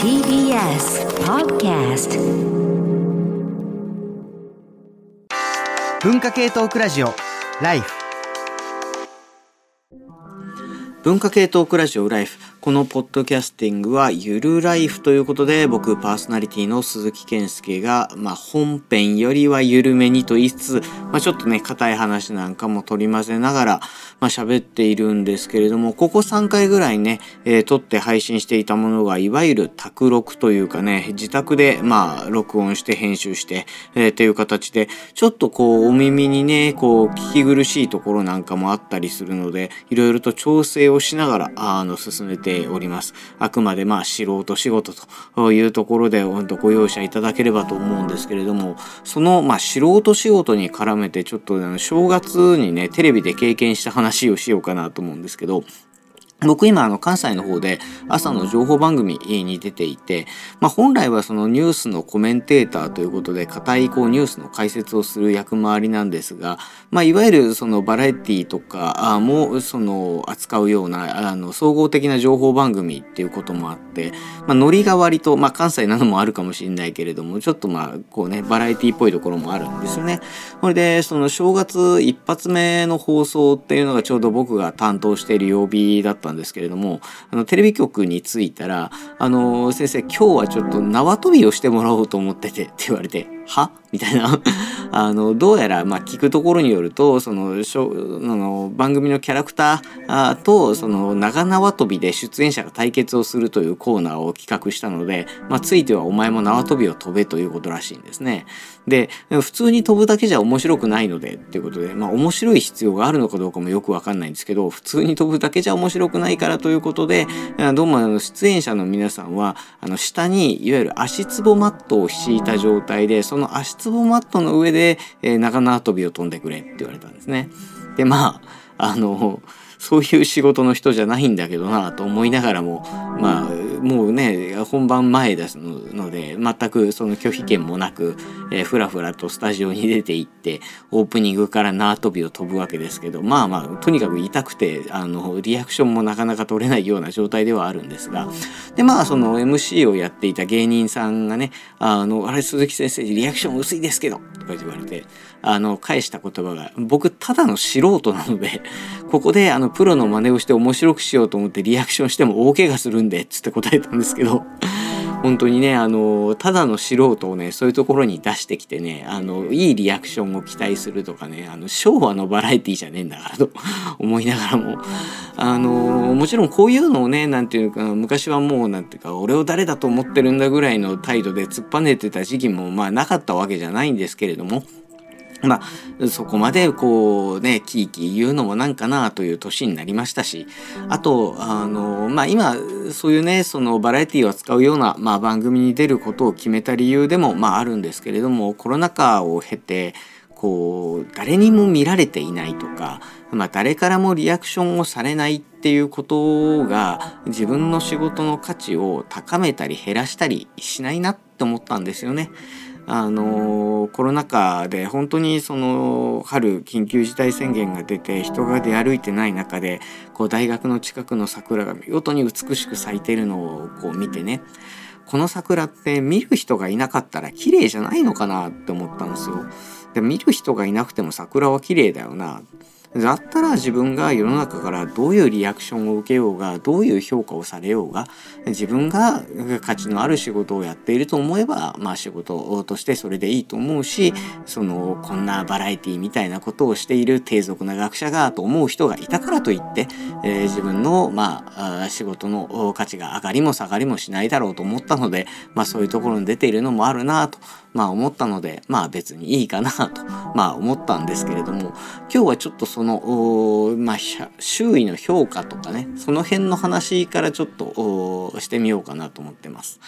TBS Podcast 文化系トークラジオライフ。文化系トークラジオライフこのポッドキャスティングはゆるライフということで僕パーソナリティの鈴木健介が、まあ、本編よりは緩めにと言いつつ、まあ、ちょっとね硬い話なんかも取り混ぜながら、まあ、喋っているんですけれどもここ3回ぐらいね、えー、撮って配信していたものがいわゆる卓録というかね自宅でまあ録音して編集して、えー、っていう形でちょっとこうお耳にねこう聞き苦しいところなんかもあったりするのでいろいろと調整をしながらあの進めてております。あくまでまあ素人仕事というところでご容赦いただければと思うんですけれども、そのまあ素人仕事に絡めてちょっとあの正月にね、テレビで経験した話をしようかなと思うんですけど、僕今あの関西の方で朝の情報番組に出ていて、まあ、本来はそのニュースのコメンテーターということで固いこうニュースの解説をする役回りなんですが、まあ、いわゆるそのバラエティとかもその扱うようなあの総合的な情報番組っていうこともあって、まあ、ノリが割と、まあ、関西などもあるかもしれないけれどもちょっとまあこうねバラエティっぽいところもあるんですよね。それでその正月一発目の放送っていうのがちょうど僕が担当している曜日だったったんですけれどもあのテレビ局に着いたら「あの先生今日はちょっと縄跳びをしてもらおうと思ってて」って言われて「は? 」みたいな あのどうやらまあ聞くところによるとそのしょあの番組のキャラクターとその長縄跳びで出演者が対決をするというコーナーを企画したので、まあ、ついてはお前も縄跳びを飛べということらしいんですね。で普通に飛ぶだけじゃ面白くないのでっていうことでまあ面白い必要があるのかどうかもよくわかんないんですけど普通に飛ぶだけじゃ面白くないからということでどうもあの出演者の皆さんはあの下にいわゆる足つぼマットを敷いた状態でその足つぼマットの上で、えー、長縄跳びを飛んでくれって言われたんですね。でまああのそういう仕事の人じゃないんだけどなと思いながらもまあもうね本番前ですので全くその拒否権もなく、えー、ふらふらとスタジオに出て行ってオープニングから縄跳びを飛ぶわけですけどまあまあとにかく痛くてあのリアクションもなかなか取れないような状態ではあるんですがでまあその MC をやっていた芸人さんがね「あのあれ鈴木先生リアクション薄いですけど」とか言われてあの返した言葉が僕ただの素人なので ここであのプロの真似をして面白くしようと思ってリアクションしても大怪我するんでっつって答えたんですけど 本当にねあのただの素人をねそういうところに出してきてねあのいいリアクションを期待するとかねあの昭和のバラエティじゃねえんだからと 思いながらもあのもちろんこういうのをね何ていうか昔はもう何ていうか俺を誰だと思ってるんだぐらいの態度で突っぱねてた時期もまあなかったわけじゃないんですけれどもまあ、そこまでこうね、キーキー言うのもなんかなという年になりましたし、あと、あの、まあ今、そういうね、そのバラエティを扱うような、まあ番組に出ることを決めた理由でも、まああるんですけれども、コロナ禍を経て、こう、誰にも見られていないとか、まあ誰からもリアクションをされないっていうことが、自分の仕事の価値を高めたり減らしたりしないなって思ったんですよね。あのコロナ禍で本当にその春緊急事態宣言が出て人が出歩いてない中でこう大学の近くの桜が見事に美しく咲いてるのをこう見てねこの桜って見る人がいなかったら綺麗じゃないのかなって思ったんですよ。で見る人がいなくても桜は綺麗だよな。だったら自分が世の中からどういうリアクションを受けようがどういう評価をされようが自分が価値のある仕事をやっていると思えばまあ仕事としてそれでいいと思うしそのこんなバラエティみたいなことをしている低俗な学者がと思う人がいたからといって、えー、自分のまあ仕事の価値が上がりも下がりもしないだろうと思ったのでまあそういうところに出ているのもあるなとまあ思ったのでまあ別にいいかなと まあ思ったんですけれども今日はちょっとその、まあ、周囲の評価とかねその辺の話からちょっとしてみようかなと思ってます。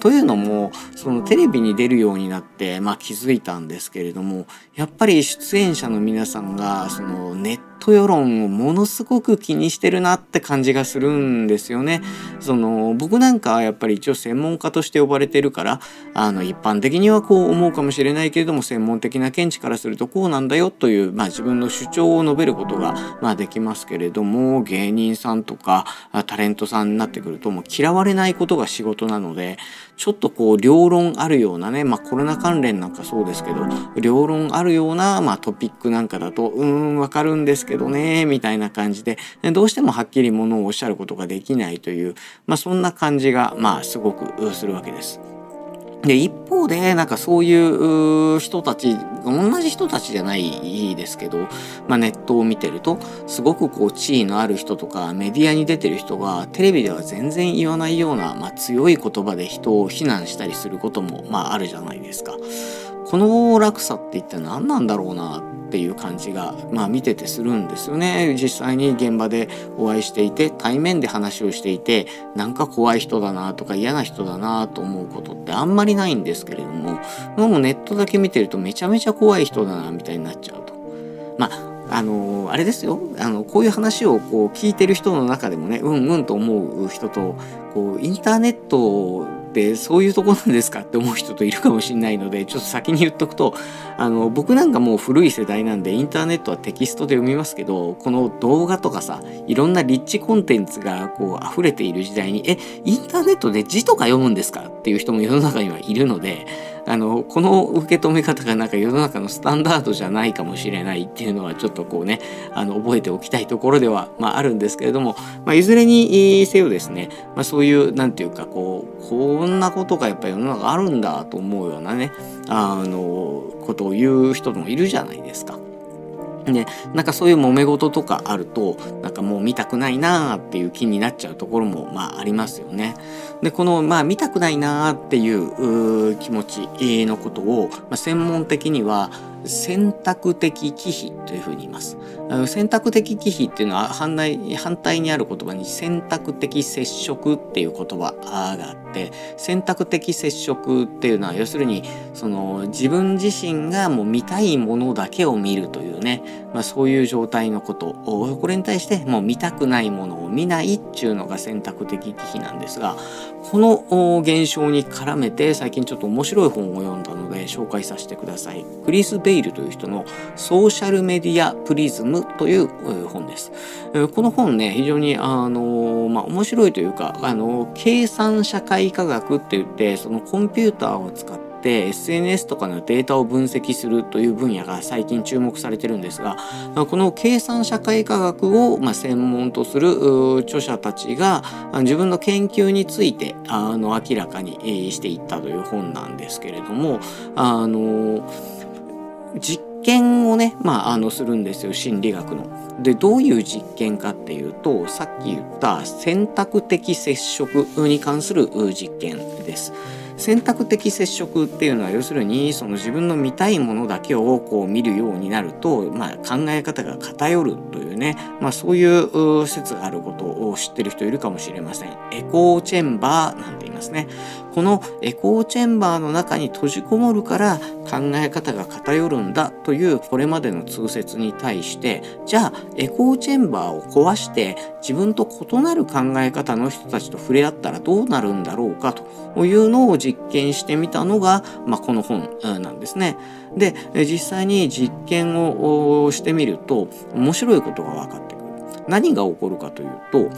というのもそのテレビに出るようになって、まあ、気づいたんですけれどもやっぱり出演者の皆さんがそのネット世論をものすごく気にしてるなって感じがするんですよね。その僕なんかはやっぱり一応専門家として呼ばれてるからあの一般的にはこう思うかもしれないけれども専門的な見地からするとこうなんだよという、まあ、自分の主張を述べることが、まあ、できますけれども芸人さんとかタレントさんになってくるともう嫌われないことが仕事なのでちょっとこう両論あるようなね、まあ、コロナ関連なんかそうですけど両論あるような、まあ、トピックなんかだとうーんわかるんですけどけどねみたいな感じでどうしてもはっきりものをおっしゃることができないという、まあ、そんな感じがまあすごくするわけです。で一方でなんかそういう人たち同じ人たちじゃないですけど、まあ、ネットを見てるとすごくこう地位のある人とかメディアに出てる人がテレビでは全然言わないような、まあ、強い言葉で人を非難したりすることも、まあ、あるじゃないですか。この落差って一体何なんだろうなっていう感じが、まあ、見ててするんですよね実際に現場でお会いしていて対面で話をしていてなんか怖い人だなとか嫌な人だなと思うことってあんまりないんですけれどももうネットだけ見てるとめちゃめちゃ怖い人だなみたいになっちゃうと。まああのあれですよあのこういう話をこう聞いてる人の中でもねうんうんと思う人とこうインターネットってそういうとこなんですかって思う人といるかもしれないのでちょっと先に言っとくとあの僕なんかもう古い世代なんでインターネットはテキストで読みますけどこの動画とかさいろんなリッチコンテンツがこう溢れている時代にえインターネットで字とか読むんですかっていう人も世の中にはいるのであのこの受け止め方がなんか世の中のスタンダードじゃないかもしれないっていうのはちょっとこうねあの覚えておきたいところでは、まあ、あるんですけれども、まあ、いずれにせよですね、まあ、そういう何て言うかこうこんなことがやっぱ世の中あるんだと思うようなねあのことを言う人もいるじゃないですか。ね、なんかそういう揉め事とかあるとなんかもう見たくないなーっていう気になっちゃうところもまあありますよね。でこのまあ見たくないなーっていう気持ちのことを、まあ、専門的には選択的忌避というふうに言います。選択的忌避っていうのは反対反対にある言葉に選択的接触っていう言葉があって選択的接触っていうのは要するにその自分自身がもう見たいものだけを見るというね、まあ、そういう状態のことこれに対してもう見たくないものを見ないっていうのが選択的忌避なんですがこの現象に絡めて最近ちょっと面白い本を読んだので紹介させてください。クリス・ベイルという人のソーシャルメディアプリズムという本です。この本ね、非常にあの、まあ、面白いというか、あの、計算社会科学って言って、そのコンピューターを使って SNS とかのデータを分析するという分野が最近注目されてるんですがこの計算社会科学をま専門とする著者たちが自分の研究についてあの明らかにしていったという本なんですけれどもあの実験をね、まあ、あのするんですよ心理学の。でどういう実験かっていうとさっき言った選択的接触に関する実験です。選択的接触っていうのは要するにその自分の見たいものだけをこう見るようになると、まあ、考え方が偏るというね、まあ、そういう説があることを知ってる人いるかもしれません。エコーチェンバーなんて言いますね。このエコーチェンバーの中に閉じこもるから考え方が偏るんだというこれまでの通説に対してじゃあエコーチェンバーを壊して自分と異なる考え方の人たちと触れ合ったらどうなるんだろうかというのを実験してみたのが、まあ、この本なんですね。で実際に実験をしてみると面白いことが分かってくる。何が起こるかというと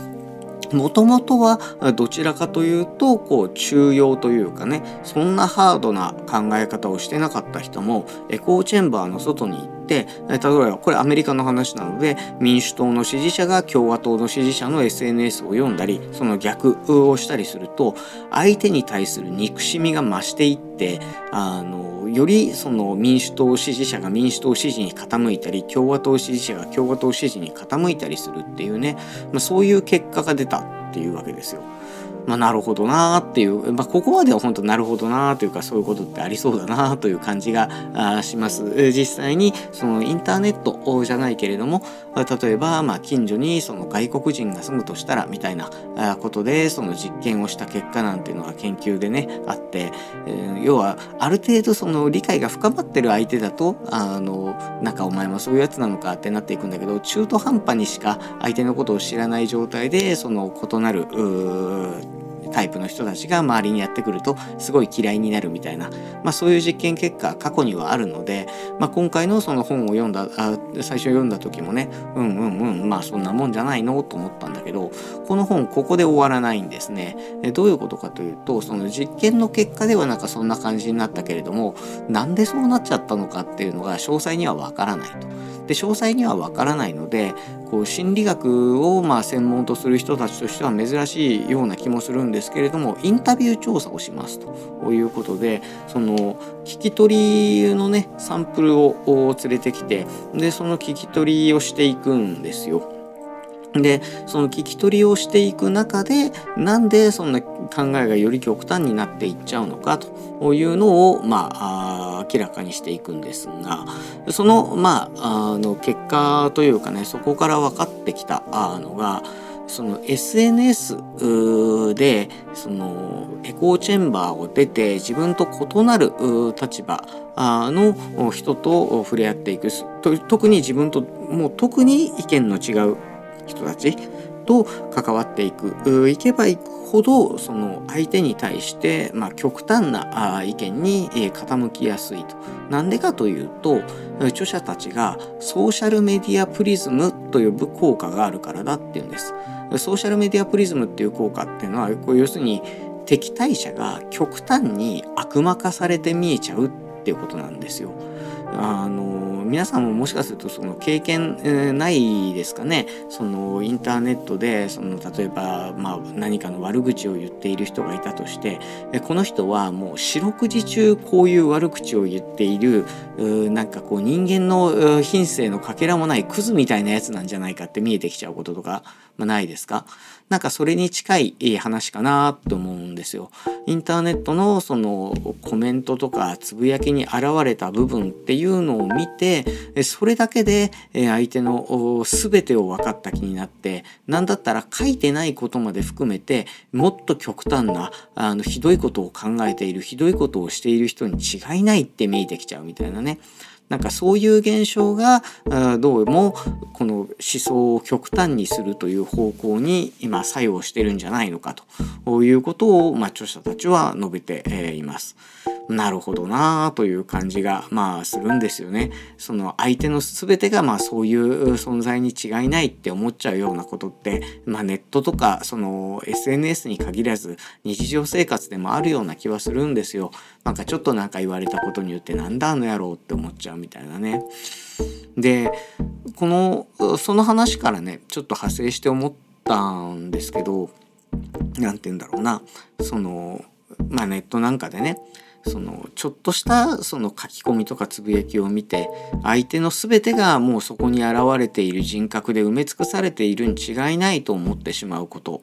もともとはどちらかというとこう中庸というかねそんなハードな考え方をしてなかった人もエコーチェンバーの外に行って例えばこれアメリカの話なので民主党の支持者が共和党の支持者の SNS を読んだりその逆をしたりすると相手に対する憎しみが増していってあのよりその民主党支持者が民主党支持に傾いたり共和党支持者が共和党支持に傾いたりするっていうね、まあ、そういう結果が出たっていうわけですよ。まあ、なるほどなーっていう、まあ、ここまでは本当なるほどなーというかそういうことってありそうだなーという感じがします。実際にそのインターネットじゃないけれども例えばまあ近所にその外国人が住むとしたらみたいなことでその実験をした結果なんていうのが研究でねあって、えー、要はある程度その理解が深まってる相手だとあのなんかお前もそういうやつなのかってなっていくんだけど中途半端にしか相手のことを知らない状態でその異なるタイプの人たちが周りにやってくるとすごい嫌いになるみたいな、まあ、そういう実験結果過去にはあるので、まあ、今回のその本を読んだあ最初読んだ時もねうんうんうんまあそんなもんじゃないのと思ったんだけどこの本ここで終わらないんですね。どういうことかというとその実験の結果ではなんかそんな感じになったけれどもなんでそうなっちゃったのかっていうのが詳細にはわからないと。で詳細にはわからないのでこう心理学をまあ専門とする人たちとしては珍しいような気もするんですですけれどもインタビュー調査をしますということでその聞き取りのねサンプルを連れてきてでその聞き取りをしていくんですよ。でその聞き取りをしていく中でなんでそんな考えがより極端になっていっちゃうのかというのをまあ明らかにしていくんですがそのまああの結果というかねそこから分かってきたのがその SNS でそのエコーチェンバーを出て自分と異なる立場の人と触れ合っていく。特に自分ともう特に意見の違う人たちと関わっていく。いけばいくほどその相手に対して、まあ、極端な意見に傾きやすいと。なんでかというと著者たちがソーシャルメディアプリズムと呼ぶ効果があるからだっていうんです。ソーシャルメディアプリズムっていう効果っていうのはこう要するに敵対者が極端に悪魔化されて見えちゃうっていうことなんですよ。あの皆さんももしかするとその経験、えー、ないですかねそのインターネットでその例えば、まあ、何かの悪口を言っている人がいたとしてこの人はもう四六時中こういう悪口を言っているなんかこう人間の品性のかけらもないクズみたいなやつなんじゃないかって見えてきちゃうこととか、まあ、ないですか？なんかそれに近い話かなと思うんですよ。インターネットのそのコメントとかつぶやきに現れた部分っていうのを見てそれだけで相手の全てを分かった気になって何だったら書いてないことまで含めてもっと極端なあのひどいことを考えているひどいことをしている人に違いないって見えてきちゃうみたいなね。なんかそういう現象がどうもこの思想を極端にするという方向に今作用してるんじゃないのかということを、ま、著者たちは述べています。なるほどなあという感じがまあするんですよね。その相手の全てがまあそういう存在に違いないって思っちゃうようなことって、まあ、ネットとかその SNS に限らず日常生活でもあるような気はするんですよ。なんかちょっとなんか言われたことによってなんだあの野郎って思っちゃうみたいなね。でこのその話からねちょっと派生して思ったんですけど何て言うんだろうなそのまあネットなんかでねそのちょっとしたその書き込みとかつぶやきを見て相手の全てがもうそこに現れている人格で埋め尽くされているに違いないと思ってしまうこと。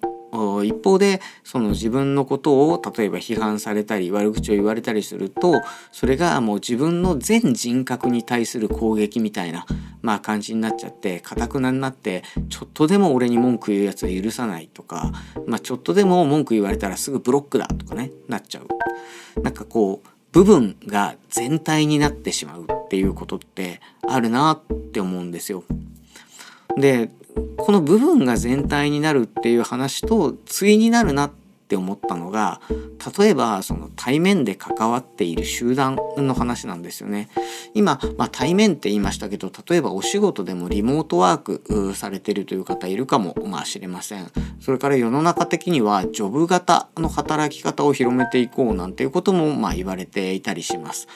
一方でその自分のことを例えば批判されたり悪口を言われたりするとそれがもう自分の全人格に対する攻撃みたいな、まあ、感じになっちゃってかたくなになってちょっとでも俺に文句言うやつは許さないとか、まあ、ちょっとでも文句言われたらすぐブロックだとかねなっちゃう。なんかこう部分が全体になってしまうっていうことってあるなって思うんですよ。でこの部分が全体になるっていう話と対になるなっって思ったのが例えばその対面で関わっている集団の話なんですよね。今、まあ、対面って言いましたけど例えばお仕事でもリモートワークされてるという方いるかもまあ知れません。それから世の中的にはジョブ型の働き方を広めていこうなんていうこともまあ言われていたりします。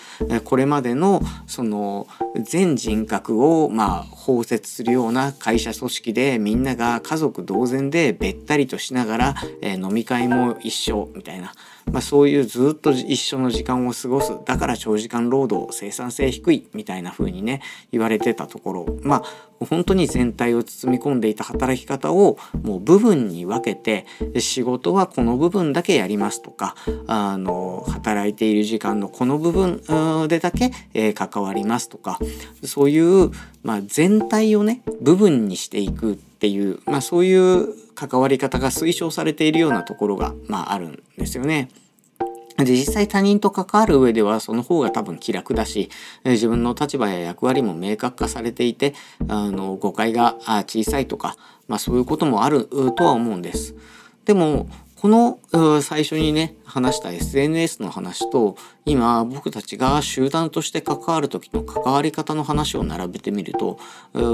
これまでのその全人格をまあ包摂するような会社組織でみんなが家族同然でべったりとしながら、え飲み会もも一緒みたいな、まあ、そういうずっと一緒の時間を過ごす。だから長時間労働生産性低いみたいな風にね言われてたところ。まあ本当に全体を包み込んでいた働き方をもう部分に分けて仕事はこの部分だけやりますとかあの働いている時間のこの部分でだけ、え、関わりますとかそういう、まあ、全体をね部分にしていくっていう、まあ、そういう関わり方が推奨されているようなところが、まあ、あるんですよね。で実際他人と関わる上ではその方が多分気楽だし自分の立場や役割も明確化されていてあの誤解が小さいとか、まあ、そういうこともあるとは思うんです。でもこの最初にね話した SNS の話と今僕たちが集団として関わる時の関わり方の話を並べてみると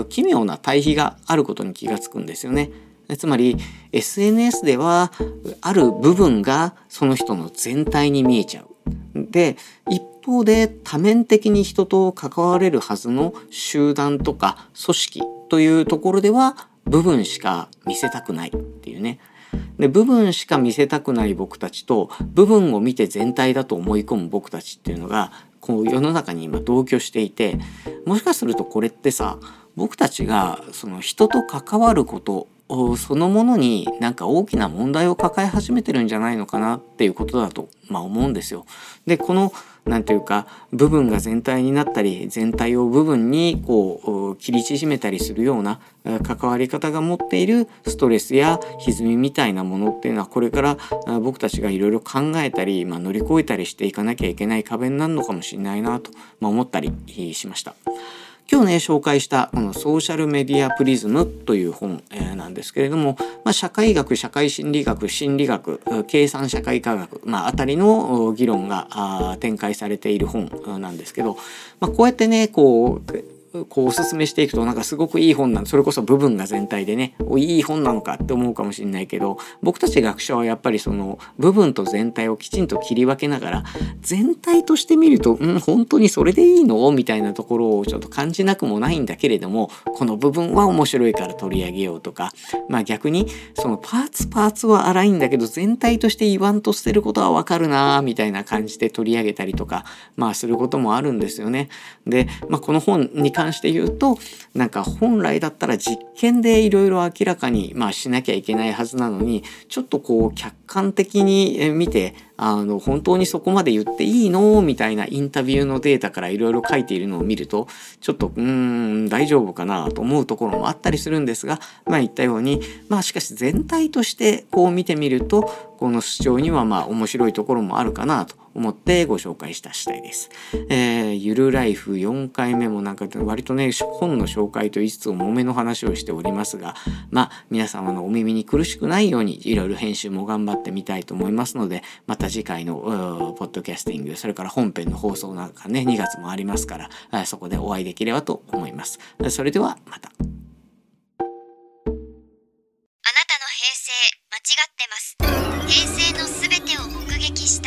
奇妙な対比があることに気がつくんですよね。つまり SNS ではある部分がその人の全体に見えちゃう。で一方で多面的に人と関われるはずの集団とか組織というところでは部分しか見せたくないっていうね。で部分しか見せたくない僕たちと部分を見て全体だと思い込む僕たちっていうのがこう世の中に今同居していてもしかするとこれってさ僕たちがその人と関わることそのものになんか大きな問題を抱え始めてるんじゃないのかなっていうことだと、まあ、思うんですよ。でこの何て言うか部分が全体になったり全体を部分にこう切り縮めたりするような関わり方が持っているストレスや歪みみたいなものっていうのはこれから僕たちがいろいろ考えたり、まあ、乗り越えたりしていかなきゃいけない壁になるのかもしれないなと、ま、思ったりしました。今日ね紹介したこのソーシャルメディアプリズムという本、えー、なんですけれども、まあ、社会学社会心理学心理学計算社会科学、まあ、あたりの議論が展開されている本なんですけど、まあ、こうやってねこうこうおすすめしていくとなんかすごくいい本なのそれこそ部分が全体でねいい本なのかって思うかもしれないけど僕たち学者はやっぱりその部分と全体をきちんと切り分けながら全体として見るとうん本当にそれでいいの？みたいなところをちょっと感じなくもないんだけれどもこの部分は面白いから取り上げようとかまあ逆にそのパーツパーツは荒いんだけど全体として言わんとしてることはわかるなみたいな感じで取り上げたりとかまあすることもあるんですよね。で、まあ、この本に関して言うとなんか本来だったら実験でいろいろ明らかに、まあ、しなきゃいけないはずなのにちょっとこう客観的に見てあの本当にそこまで言っていいの？みたいなインタビューのデータからいろいろ書いているのを見るとちょっとうーん大丈夫かなと思うところもあったりするんですがまあ言ったようにまあしかし全体としてこう見てみるとこの主張にはまあ面白いところもあるかなと思ってご紹介した次第です。えー、ゆるライフ4回目もなんか割とね本の紹介と言いつつ重めの話をしておりますがまあ皆様のお耳に苦しくないようにいろいろ編集も頑張ってみたいと思いますのでまた次回のポッドキャスティングそれから本編の放送なんかね2月もありますからそこでお会いできればと思います。それではまた。